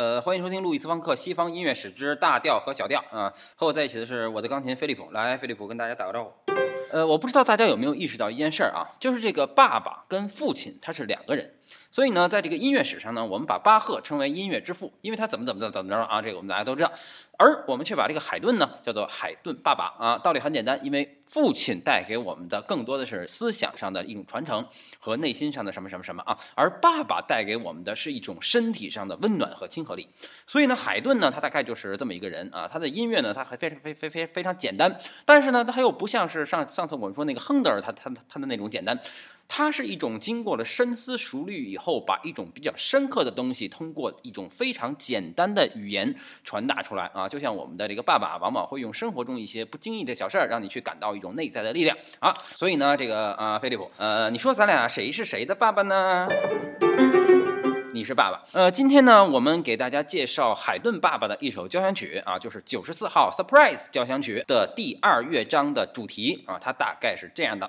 呃，欢迎收听路易斯方克《西方音乐史之大调和小调》啊，和我在一起的是我的钢琴菲利普。来，菲利普跟大家打个招呼。呃，我不知道大家有没有意识到一件事儿啊，就是这个爸爸跟父亲他是两个人。所以呢，在这个音乐史上呢，我们把巴赫称为音乐之父，因为他怎么怎么怎么怎么着啊，这个我们大家都知道。而我们却把这个海顿呢叫做海顿爸爸啊，道理很简单，因为父亲带给我们的更多的是思想上的一种传承和内心上的什么什么什么啊，而爸爸带给我们的是一种身体上的温暖和亲和力。所以呢，海顿呢，他大概就是这么一个人啊，他的音乐呢，他还非常非非非非常简单，但是呢，他又不像是上上次我们说那个亨德尔他他他的那种简单。它是一种经过了深思熟虑以后，把一种比较深刻的东西，通过一种非常简单的语言传达出来啊，就像我们的这个爸爸，往往会用生活中一些不经意的小事儿，让你去感到一种内在的力量啊。所以呢，这个啊，飞利浦，呃，你说咱俩谁是谁的爸爸呢？你是爸爸。呃，今天呢，我们给大家介绍海顿爸爸的一首交响曲啊，就是九十四号 Surprise 交响曲的第二乐章的主题啊，它大概是这样的。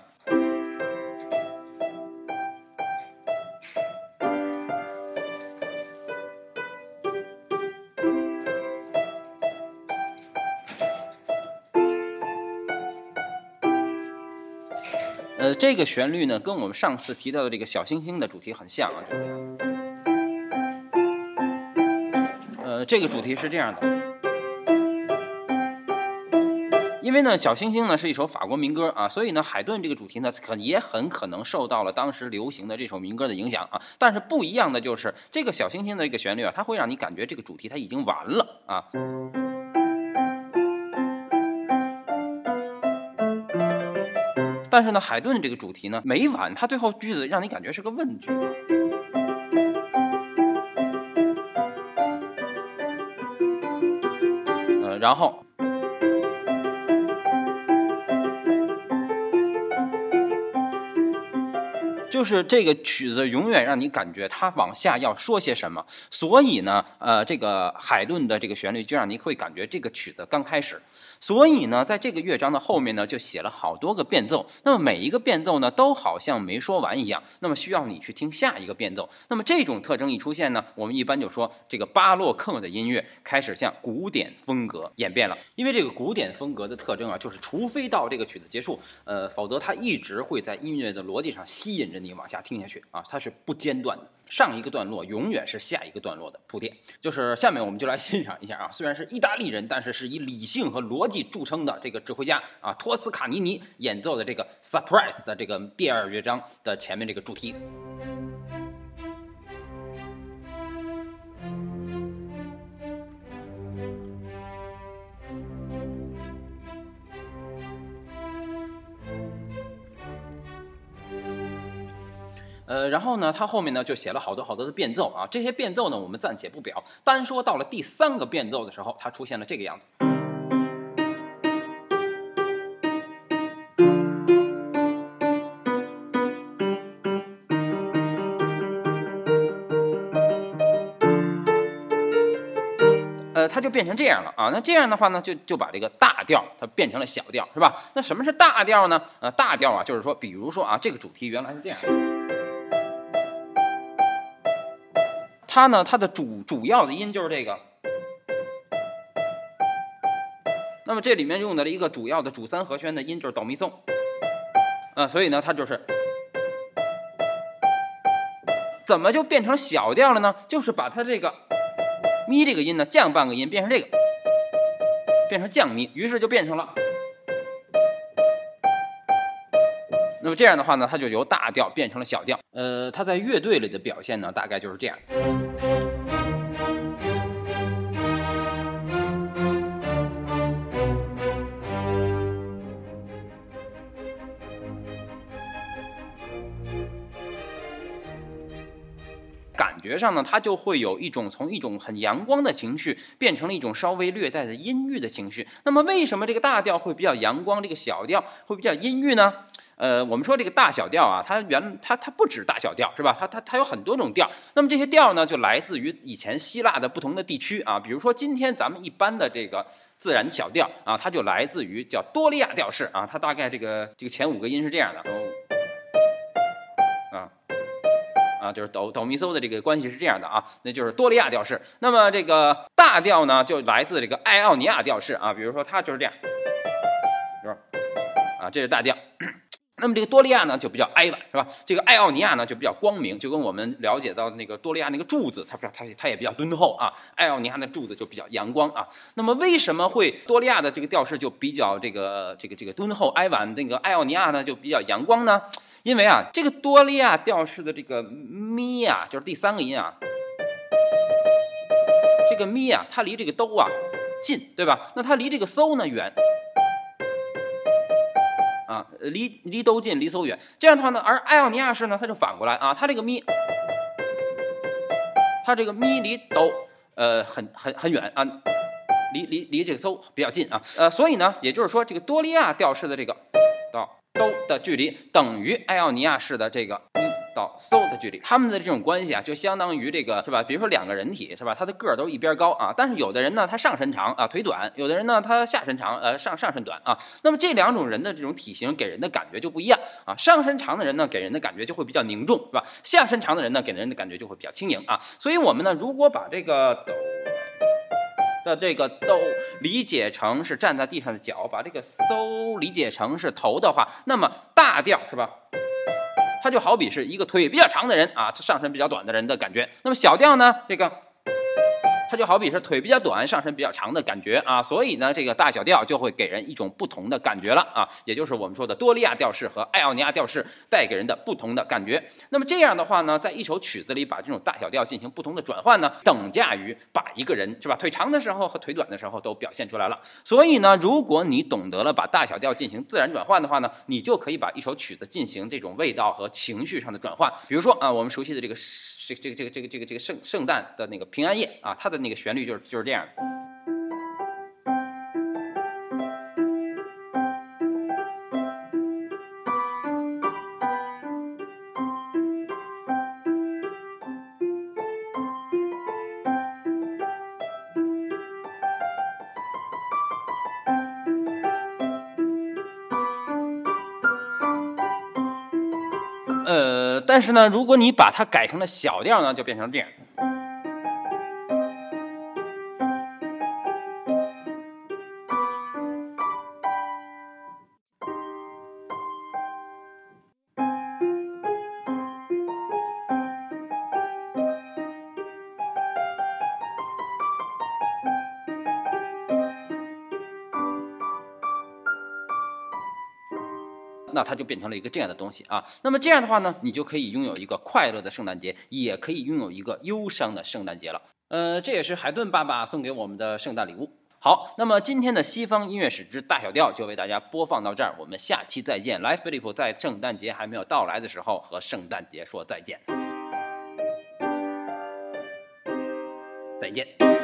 呃，这个旋律呢，跟我们上次提到的这个小星星的主题很像啊。呃，这个主题是这样的，因为呢，小星星呢是一首法国民歌啊，所以呢，海顿这个主题呢，可也很可能受到了当时流行的这首民歌的影响啊。但是不一样的就是，这个小星星的这个旋律啊，它会让你感觉这个主题它已经完了啊。但是呢，海顿这个主题呢每晚他最后句子让你感觉是个问句。呃，然后。就是这个曲子永远让你感觉它往下要说些什么，所以呢，呃，这个海顿的这个旋律就让你会感觉这个曲子刚开始，所以呢，在这个乐章的后面呢，就写了好多个变奏，那么每一个变奏呢，都好像没说完一样，那么需要你去听下一个变奏，那么这种特征一出现呢，我们一般就说这个巴洛克的音乐开始向古典风格演变了，因为这个古典风格的特征啊，就是除非到这个曲子结束，呃，否则它一直会在音乐的逻辑上吸引着你。往下听下去啊，它是不间断的，上一个段落永远是下一个段落的铺垫。就是下面我们就来欣赏一下啊，虽然是意大利人，但是是以理性和逻辑著称的这个指挥家啊，托斯卡尼尼演奏的这个 Surprise 的这个第二乐章的前面这个主题。呃，然后呢，他后面呢就写了好多好多的变奏啊，这些变奏呢我们暂且不表，单说到了第三个变奏的时候，它出现了这个样子。呃，它就变成这样了啊，那这样的话呢，就就把这个大调它变成了小调，是吧？那什么是大调呢？呃，大调啊，就是说，比如说啊，这个主题原来是这样。它呢，它的主主要的音就是这个。那么这里面用的了一个主要的主三和弦的音就是哆咪嗦，啊，所以呢，它就是怎么就变成小调了呢？就是把它这个咪这个音呢降半个音变成这个，变成降咪，于是就变成了。那么这样的话呢，它就由大调变成了小调。呃，它在乐队里的表现呢，大概就是这样。感觉上呢，它就会有一种从一种很阳光的情绪，变成了一种稍微略带着阴郁的情绪。那么为什么这个大调会比较阳光，这个小调会比较阴郁呢？呃，我们说这个大小调啊，它原它它不止大小调是吧？它它它有很多种调。那么这些调呢，就来自于以前希腊的不同的地区啊。比如说今天咱们一般的这个自然小调啊，它就来自于叫多利亚调式啊。它大概这个这个前五个音是这样的，啊，就是哆哆咪嗦的这个关系是这样的啊，那就是多利亚调式。那么这个大调呢，就来自这个艾奥尼亚调式啊，比如说它就是这样，是吧？啊，这是大调。那么这个多利亚呢就比较哀婉，是吧？这个艾奥尼亚呢就比较光明，就跟我们了解到那个多利亚那个柱子，它不是它它也比较敦厚啊。艾奥尼亚的柱子就比较阳光啊。那么为什么会多利亚的这个调式就比较这个这个这个敦厚哀婉，那个艾奥尼亚呢就比较阳光呢？因为啊，这个多利亚调式的这个咪啊，就是第三个音啊，这个咪啊，它离这个哆啊近，对吧？那它离这个嗦呢远。啊，离离都近，离嗖远。这样的话呢，而艾奥尼亚式呢，它就反过来啊，它这个咪，它这个咪离都呃很很很远啊，离离离这个嗖比较近啊，呃，所以呢，也就是说，这个多利亚调式的这个到都的距离等于艾奥尼亚式的这个。到 so 的距离，他们的这种关系啊，就相当于这个是吧？比如说两个人体是吧？他的个儿都一边高啊，但是有的人呢，他上身长啊，腿短；有的人呢，他下身长，呃，上上身短啊。那么这两种人的这种体型给人的感觉就不一样啊。上身长的人呢，给人的感觉就会比较凝重，是吧？下身长的人呢，给人的感觉就会比较轻盈啊。所以我们呢，如果把这个哆的这个哆理解成是站在地上的脚，把这个 so 理解成是头的话，那么大调是吧？它就好比是一个腿比较长的人啊，上身比较短的人的感觉。那么小调呢？这个。它就好比是腿比较短、上身比较长的感觉啊，所以呢，这个大小调就会给人一种不同的感觉了啊，也就是我们说的多利亚调式和艾奥尼亚调式带给人的不同的感觉。那么这样的话呢，在一首曲子里把这种大小调进行不同的转换呢，等价于把一个人是吧，腿长的时候和腿短的时候都表现出来了。所以呢，如果你懂得了把大小调进行自然转换的话呢，你就可以把一首曲子进行这种味道和情绪上的转换。比如说啊，我们熟悉的这个这这个这个这个这个这个圣圣诞的那个平安夜啊，它的。那个旋律就是就是这样。呃，但是呢，如果你把它改成了小调呢，就变成这样。那它就变成了一个这样的东西啊。那么这样的话呢，你就可以拥有一个快乐的圣诞节，也可以拥有一个忧伤的圣诞节了。呃，这也是海顿爸爸送给我们的圣诞礼物。好，那么今天的西方音乐史之大小调就为大家播放到这儿，我们下期再见。来，菲利普在圣诞节还没有到来的时候和圣诞节说再见，再见。